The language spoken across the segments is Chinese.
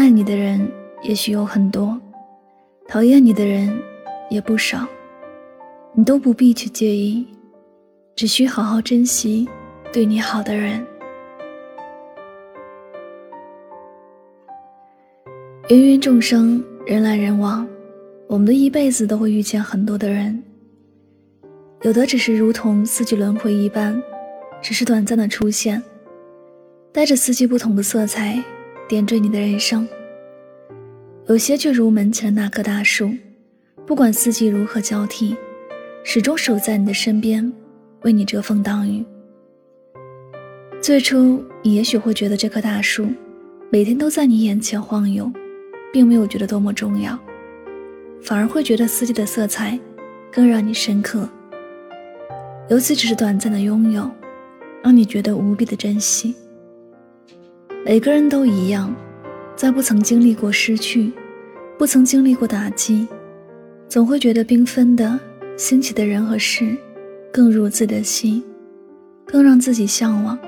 爱你的人也许有很多，讨厌你的人也不少，你都不必去介意，只需好好珍惜对你好的人。芸芸众生，人来人往，我们的一辈子都会遇见很多的人，有的只是如同四季轮回一般，只是短暂的出现，带着四季不同的色彩。点缀你的人生。有些却如门前那棵大树，不管四季如何交替，始终守在你的身边，为你遮风挡雨。最初，你也许会觉得这棵大树每天都在你眼前晃悠，并没有觉得多么重要，反而会觉得四季的色彩更让你深刻。尤其只是短暂的拥有，让你觉得无比的珍惜。每个人都一样，在不曾经历过失去，不曾经历过打击，总会觉得缤纷的新奇的人和事，更入自己的心，更让自己向往。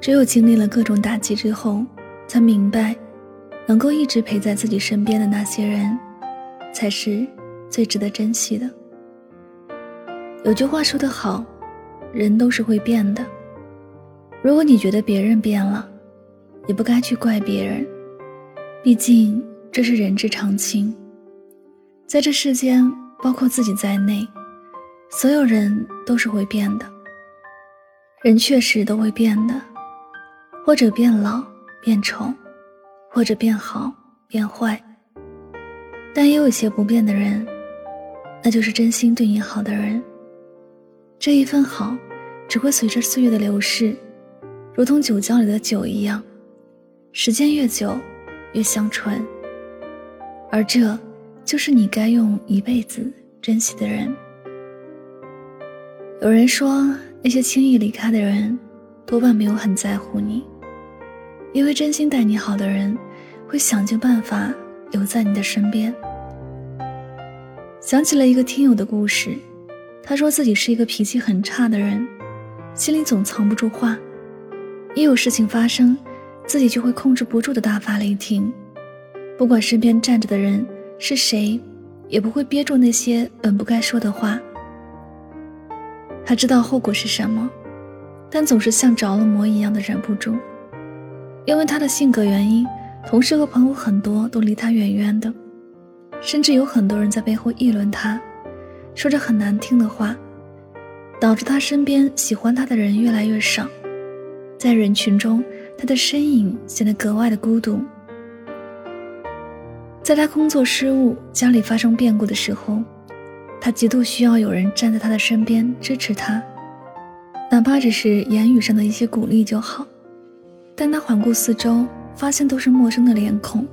只有经历了各种打击之后，才明白，能够一直陪在自己身边的那些人，才是最值得珍惜的。有句话说得好，人都是会变的。如果你觉得别人变了，也不该去怪别人，毕竟这是人之常情。在这世间，包括自己在内，所有人都是会变的。人确实都会变的，或者变老、变丑，或者变好、变坏。但也有一些不变的人，那就是真心对你好的人。这一份好，只会随着岁月的流逝。如同酒窖里的酒一样，时间越久，越香醇。而这，就是你该用一辈子珍惜的人。有人说，那些轻易离开的人，多半没有很在乎你，因为真心待你好的人，会想尽办法留在你的身边。想起了一个听友的故事，他说自己是一个脾气很差的人，心里总藏不住话。一有事情发生，自己就会控制不住的大发雷霆，不管身边站着的人是谁，也不会憋住那些本不该说的话。他知道后果是什么，但总是像着了魔一样的忍不住。因为他的性格原因，同事和朋友很多都离他远远的，甚至有很多人在背后议论他，说着很难听的话，导致他身边喜欢他的人越来越少。在人群中，他的身影显得格外的孤独。在他工作失误、家里发生变故的时候，他极度需要有人站在他的身边支持他，哪怕只是言语上的一些鼓励就好。但他环顾四周，发现都是陌生的脸孔，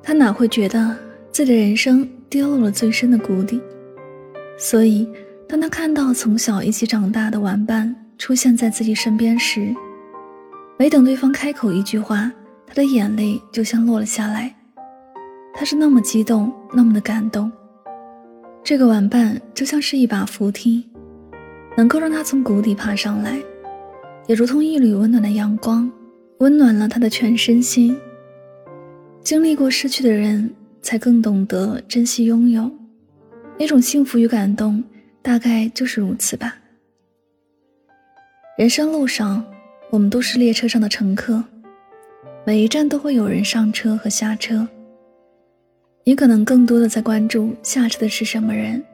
他哪会觉得自己的人生跌落了最深的谷底？所以，当他看到从小一起长大的玩伴，出现在自己身边时，没等对方开口一句话，他的眼泪就像落了下来。他是那么激动，那么的感动。这个玩伴就像是一把扶梯，能够让他从谷底爬上来，也如同一缕温暖的阳光，温暖了他的全身心。经历过失去的人，才更懂得珍惜拥有，那种幸福与感动，大概就是如此吧。人生路上，我们都是列车上的乘客，每一站都会有人上车和下车。你可能更多的在关注下车的是什么人，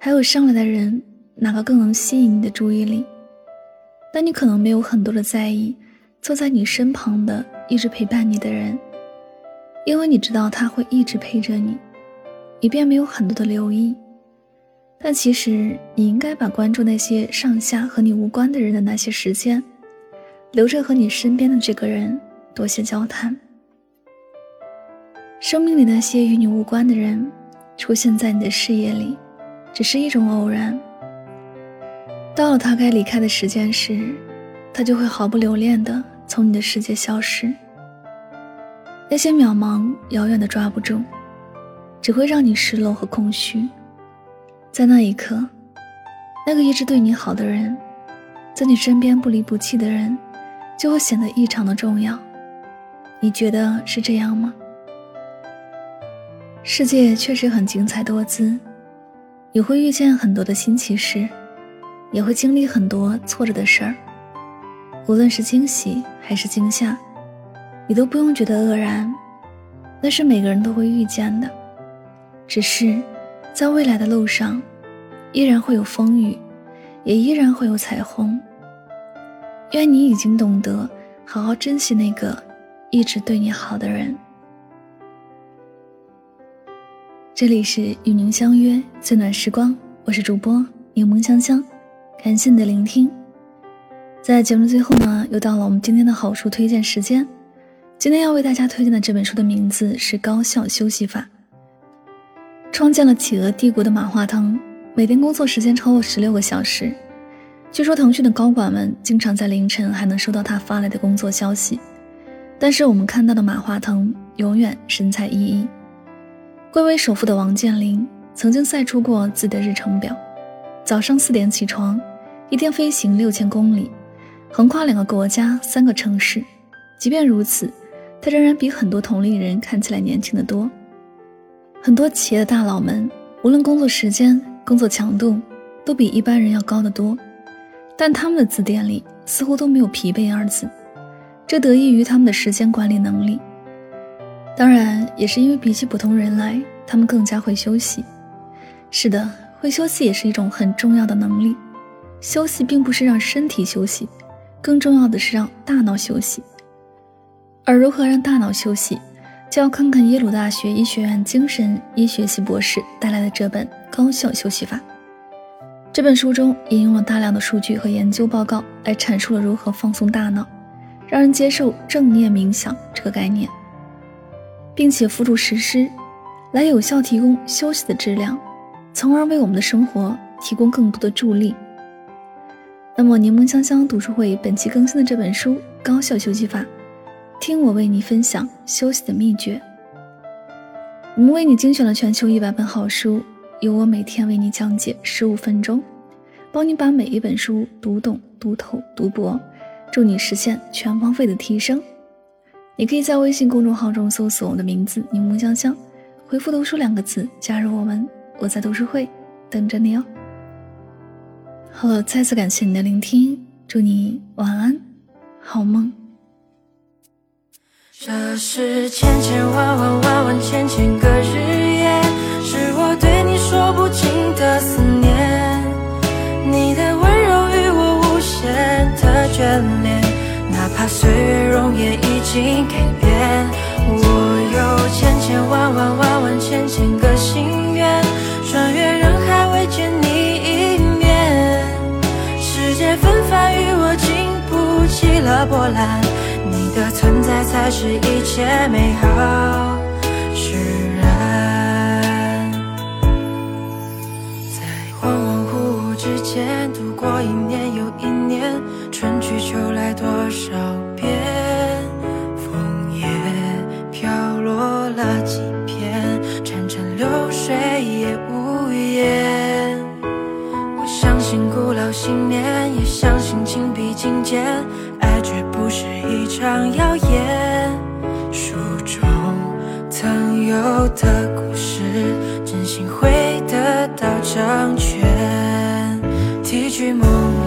还有上来的人哪个更能吸引你的注意力。但你可能没有很多的在意坐在你身旁的一直陪伴你的人，因为你知道他会一直陪着你，你便没有很多的留意。但其实，你应该把关注那些上下和你无关的人的那些时间，留着和你身边的这个人多些交谈。生命里那些与你无关的人，出现在你的视野里，只是一种偶然。到了他该离开的时间时，他就会毫不留恋地从你的世界消失。那些渺茫遥远的抓不住，只会让你失落和空虚。在那一刻，那个一直对你好的人，在你身边不离不弃的人，就会显得异常的重要。你觉得是这样吗？世界确实很精彩多姿，你会遇见很多的新奇事，也会经历很多挫折的事儿。无论是惊喜还是惊吓，你都不用觉得愕然，那是每个人都会遇见的。只是，在未来的路上，依然会有风雨，也依然会有彩虹。愿你已经懂得好好珍惜那个一直对你好的人。这里是与您相约最暖时光，我是主播柠檬香香，感谢你的聆听。在节目最后呢，又到了我们今天的好书推荐时间。今天要为大家推荐的这本书的名字是《高效休息法》。创建了企鹅帝国的马化腾，每天工作时间超过十六个小时。据说腾讯的高管们经常在凌晨还能收到他发来的工作消息，但是我们看到的马化腾永远神采奕奕。贵为首富的王健林曾经晒出过自己的日程表：早上四点起床，一天飞行六千公里，横跨两个国家、三个城市。即便如此，他仍然比很多同龄人看起来年轻的多。很多企业的大佬们，无论工作时间、工作强度，都比一般人要高得多，但他们的字典里似乎都没有疲惫二字，这得益于他们的时间管理能力。当然，也是因为比起普通人来，他们更加会休息。是的，会休息也是一种很重要的能力。休息并不是让身体休息，更重要的是让大脑休息。而如何让大脑休息，就要看看耶鲁大学医学院精神医学系博士带来的这本《高效休息法》。这本书中引用了大量的数据和研究报告，来阐述了如何放松大脑，让人接受正念冥想这个概念。并且辅助实施，来有效提供休息的质量，从而为我们的生活提供更多的助力。那么，柠檬香香读书会本期更新的这本书《高效休息法》，听我为你分享休息的秘诀。我们为你精选了全球一百本好书，由我每天为你讲解十五分钟，帮你把每一本书读懂、读透、读博，助你实现全方位的提升。你可以在微信公众号中搜索我的名字“柠檬香香”，回复“读书”两个字加入我们。我在读书会等着你哦。好了，再次感谢你的聆听，祝你晚安，好梦。这是千千万万万万千千个日，的思念，你的温柔与我无限的眷恋，哪怕岁月容颜已经改变。我有千千万万万万千千个心愿，穿越人海未见你一面。世界纷繁与我经不起了波澜，你的存在才是一切美好得到成全。提取梦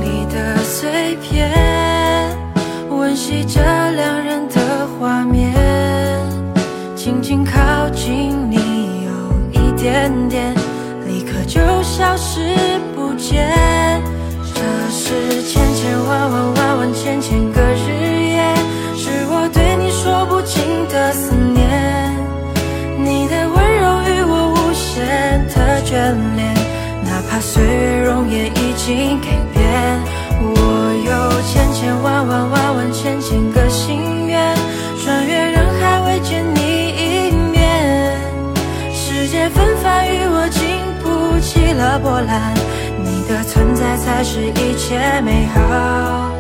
怕岁月容颜已经改变，我有千千万万万万千千个心愿，穿越人海未见你一面。世界纷繁与我经不起了波澜，你的存在才是一切美好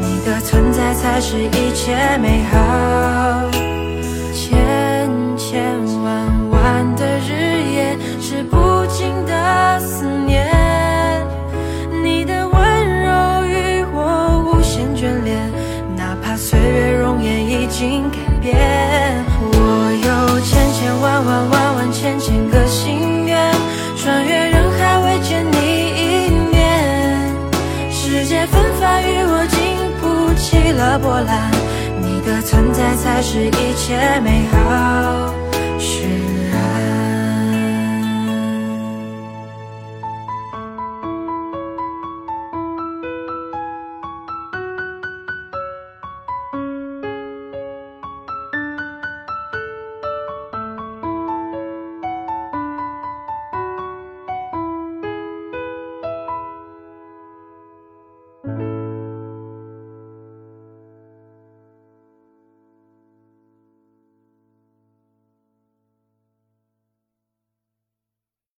你的存在才是一切美好。波澜你的存在才是一切美好。